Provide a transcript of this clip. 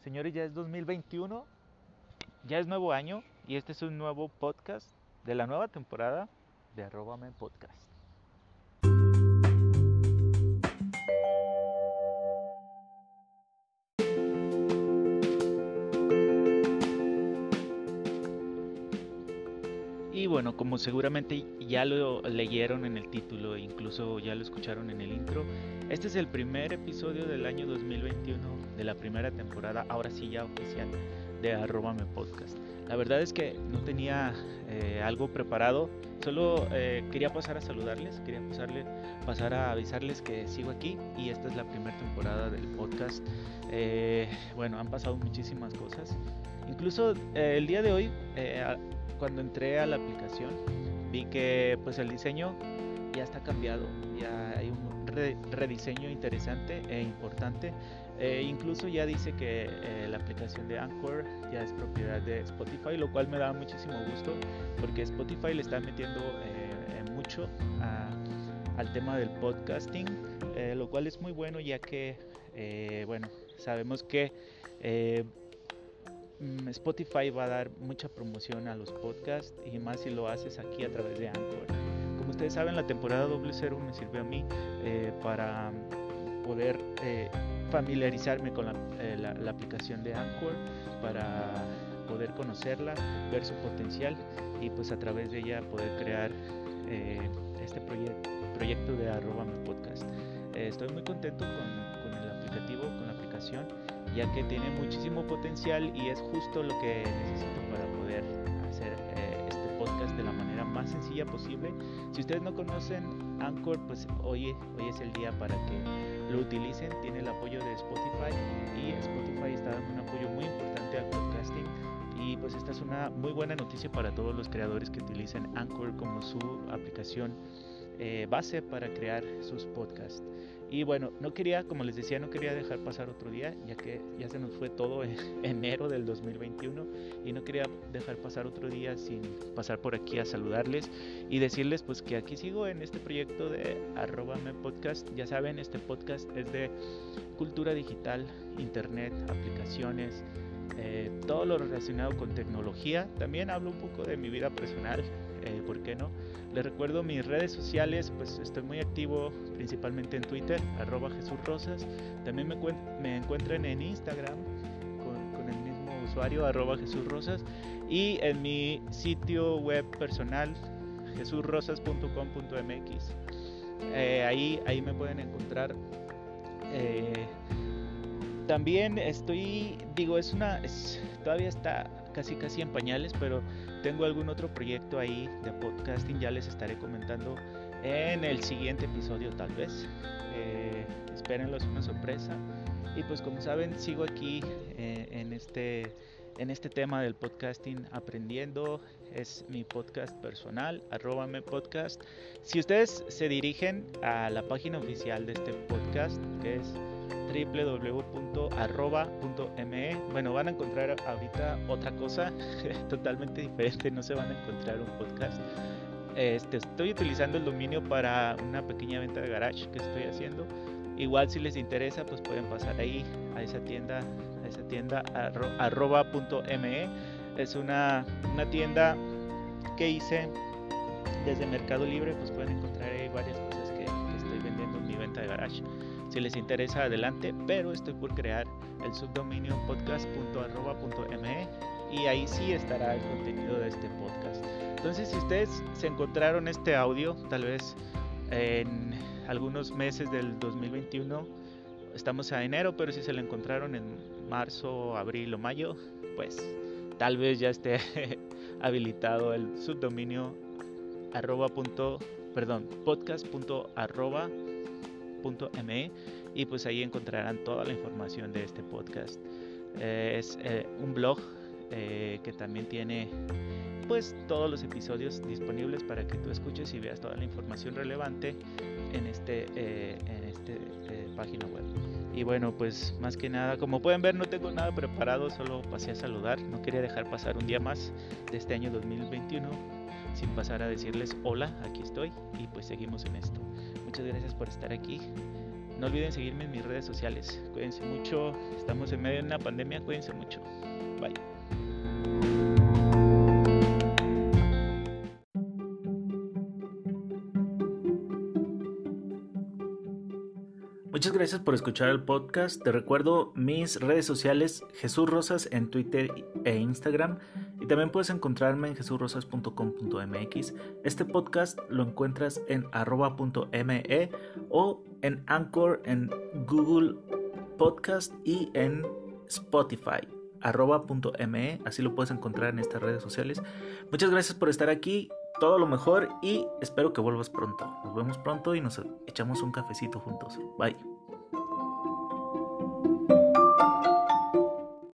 Señores, ya es 2021, ya es nuevo año y este es un nuevo podcast de la nueva temporada de Arrobame Podcast. Y bueno, como seguramente ya lo leyeron en el título e incluso ya lo escucharon en el intro, este es el primer episodio del año 2021 de la primera temporada, ahora sí ya oficial, de Arrobame Podcast. La verdad es que no tenía eh, algo preparado, solo eh, quería pasar a saludarles, quería pasarle, pasar a avisarles que sigo aquí y esta es la primera temporada del podcast. Eh, bueno, han pasado muchísimas cosas. Incluso el día de hoy cuando entré a la aplicación vi que pues el diseño ya está cambiado, ya hay un rediseño interesante e importante. E incluso ya dice que eh, la aplicación de Anchor ya es propiedad de Spotify, lo cual me da muchísimo gusto porque Spotify le está metiendo eh, mucho al tema del podcasting, eh, lo cual es muy bueno ya que, bueno, sabemos que Mm, Spotify va a dar mucha promoción a los podcasts y más si lo haces aquí a través de Anchor. Ustedes saben, la temporada doble cero me sirvió a mí eh, para poder eh, familiarizarme con eh, la, aplicación de Anchor, para poder conocerla, ver su potencial y pues a través de ella poder crear este proyecto de arroba mi podcast. estoy muy contento con, con el aplicativo, con la aplicación ya que tiene muchísimo potencial y es justo lo que necesito para poder sencilla posible. Si ustedes no conocen Anchor, pues hoy, hoy es el día para que lo utilicen. Tiene el apoyo de Spotify y Spotify está dando un apoyo muy importante al podcasting. Y pues esta es una muy buena noticia para todos los creadores que utilicen Anchor como su aplicación eh, base para crear sus podcasts. Y bueno, no quería, como les decía, no quería dejar pasar otro día, ya que ya se nos fue todo en enero del 2021 y no quería dejar pasar otro día sin pasar por aquí a saludarles y decirles pues que aquí sigo en este proyecto de arrobame podcast. Ya saben, este podcast es de cultura digital, internet, aplicaciones, eh, todo lo relacionado con tecnología. También hablo un poco de mi vida personal, eh, ¿por qué no? Les recuerdo mis redes sociales, pues estoy muy activo principalmente en Twitter, arroba Jesús Rosas. También me, me encuentran en Instagram con, el mismo usuario, arroba Jesús Rosas. Y en mi sitio web personal, jesurrosas.com.mx. Eh, ahí, ahí me pueden encontrar. Eh, también estoy, digo, es una, todavía está casi casi en pañales, pero tengo algún otro proyecto ahí de podcasting, ya les estaré comentando en el siguiente episodio tal vez. Eh, espérenlo, es una sorpresa. Y pues como saben, sigo aquí eh, en, este, en este tema del podcasting aprendiendo. Es mi podcast personal, arrobame podcast. Si ustedes se dirigen a la página oficial de este podcast, que es www.arroba.me. Bueno, van a encontrar ahorita otra cosa totalmente diferente, no se van a encontrar un podcast. Este, estoy utilizando el dominio para una pequeña venta de garage que estoy haciendo. Igual si les interesa, pues pueden pasar ahí a esa tienda, a esa tienda arroba.me. Es una, una tienda que hice desde Mercado Libre, pues pueden encontrar ahí varias cosas que, que estoy vendiendo en mi venta de garage. Si les interesa, adelante, pero estoy por crear el subdominio podcast.arroba.me y ahí sí estará el contenido de este podcast. Entonces, si ustedes se encontraron este audio, tal vez en algunos meses del 2021, estamos a enero, pero si se lo encontraron en marzo, abril o mayo, pues tal vez ya esté habilitado el subdominio arroba perdón, podcast.arroba me y pues ahí encontrarán toda la información de este podcast. Eh, es eh, un blog eh, que también tiene pues todos los episodios disponibles para que tú escuches y veas toda la información relevante en este en este página web. Y bueno, pues más que nada, como pueden ver, no tengo nada preparado, solo pasé a saludar. No quería dejar pasar un día más de este año 2021 sin pasar a decirles hola, aquí estoy y pues seguimos en esto. Muchas gracias por estar aquí. No olviden seguirme en mis redes sociales. Cuídense mucho. Estamos en medio de una pandemia. Cuídense mucho. Bye. Muchas gracias por escuchar el podcast. Te recuerdo mis redes sociales, Jesús Rosas en Twitter e Instagram. Y también puedes encontrarme en jesurrosas.com.mx. Este podcast lo encuentras en arroba.me o en Anchor, en Google Podcast y en Spotify arroba.me, así lo puedes encontrar en estas redes sociales. Muchas gracias por estar aquí, todo lo mejor y espero que vuelvas pronto. Nos vemos pronto y nos echamos un cafecito juntos. Bye.